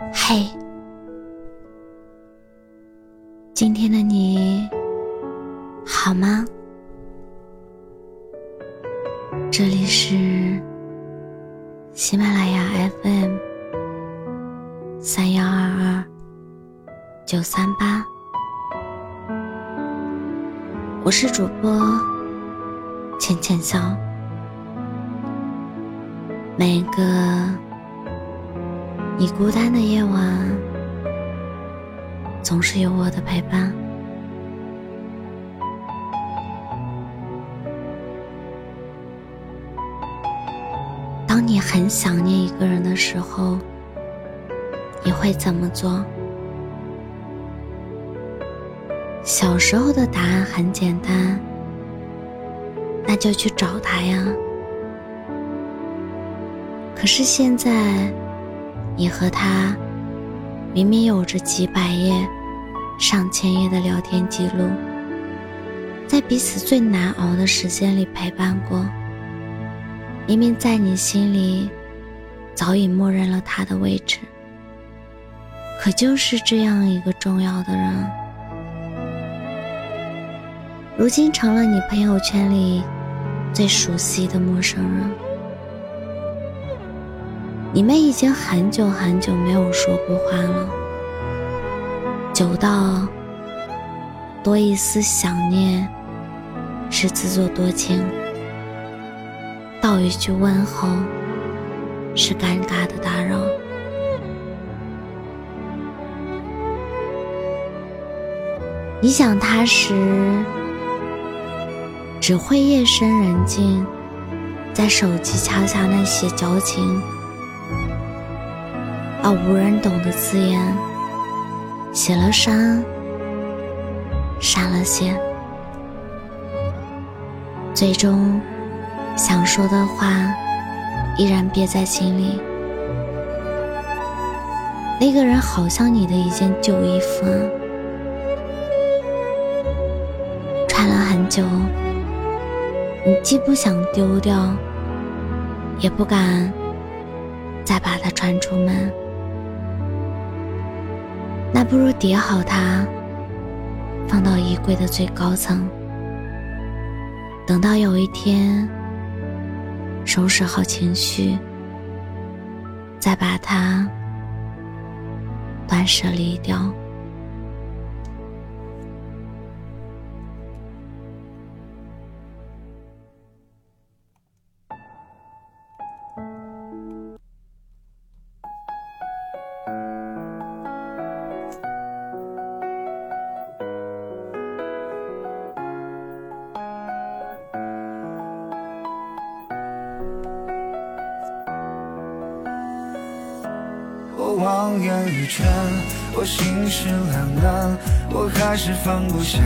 嘿，今天的你好吗？这里是喜马拉雅 FM 三幺二二九三八，我是主播浅浅笑。每个你孤单的夜晚，总是有我的陪伴。当你很想念一个人的时候，你会怎么做？小时候的答案很简单，那就去找他呀。可是现在，你和他明明有着几百页、上千页的聊天记录，在彼此最难熬的时间里陪伴过。明明在你心里早已默认了他的位置，可就是这样一个重要的人，如今成了你朋友圈里最熟悉的陌生人。你们已经很久很久没有说过话了，久到多一丝想念是自作多情。道一句问候，是尴尬的打扰。你想他时，只会夜深人静，在手机敲下那些矫情而无人懂的字眼，写了删，删了写，最终。想说的话依然憋在心里。那个人好像你的一件旧衣服，穿了很久，你既不想丢掉，也不敢再把它穿出门。那不如叠好它，放到衣柜的最高层，等到有一天。收拾好情绪，再把它断舍离掉。我望眼欲穿，我心事两难，我还是放不下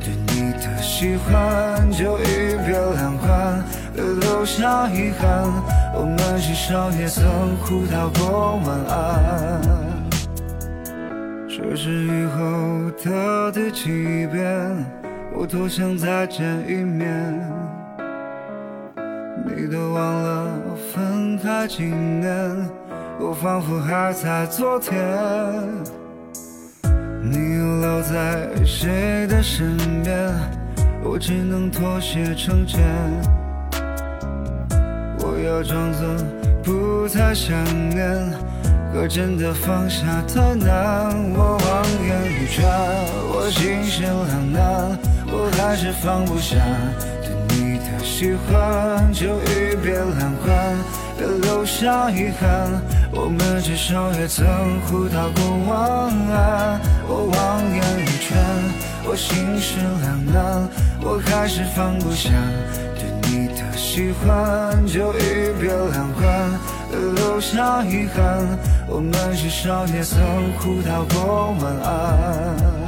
对你的喜欢，就一别两宽，留下遗憾。我们至少也曾互道过晚安，这是以后的第几遍，我多想再见一面，你都忘了分开几年。仿佛还在昨天，你留在谁的身边？我只能妥协成全。我要装作不太想念，可真的放下太难。我望眼欲穿，我心事两难，我还是放不下对你的喜欢，就一别两宽，留下遗憾。我们至少也曾互道过晚安。我望眼欲穿，我心事两难，我还是放不下对你的喜欢，就一别两宽，留下遗憾。我们至少也曾互道过晚安。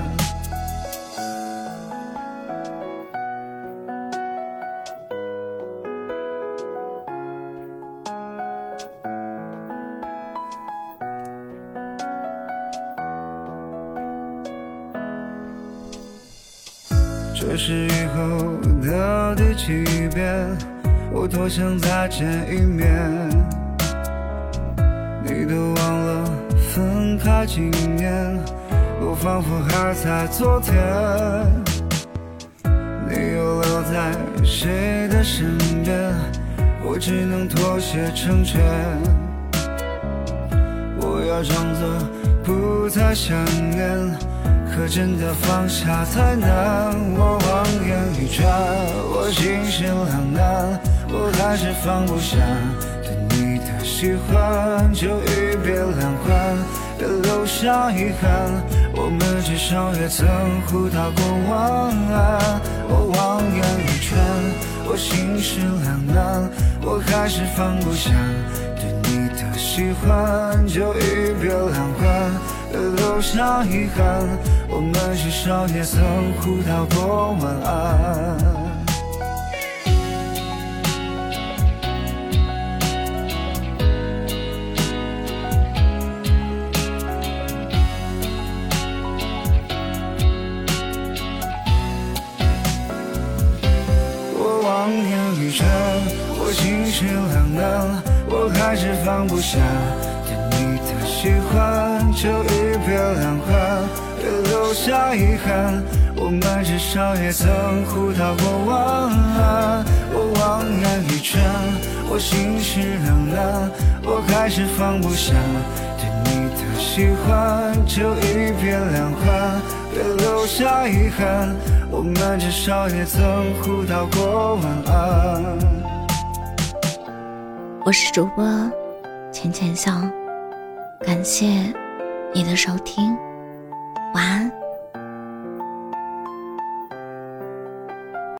这是以后的第几遍，我多想再见一面，你都忘了分开几年，我仿佛还在昨天。你又留在谁的身边？我只能妥协成全。我要装作不再想念，可真的放下太难。我望眼欲穿，我心事两难，我还是放不下对你的。喜欢就一别两宽，别留下遗憾。我们至少也曾互道过晚安。我望眼欲穿，我心事两难，我还是放不下对你的喜欢就一别两宽，留下遗憾。我们至少也曾互道过晚安。我心事两难，我还是放不下对你的喜欢，就一别两宽，别留下遗憾。我们至少也曾互道过晚安。我望眼欲穿，我心事两难，我还是放不下对你的喜欢，就一别两宽，别留下遗憾。我们至少也曾互道过晚安。我是主播浅浅笑，感谢你的收听，晚安。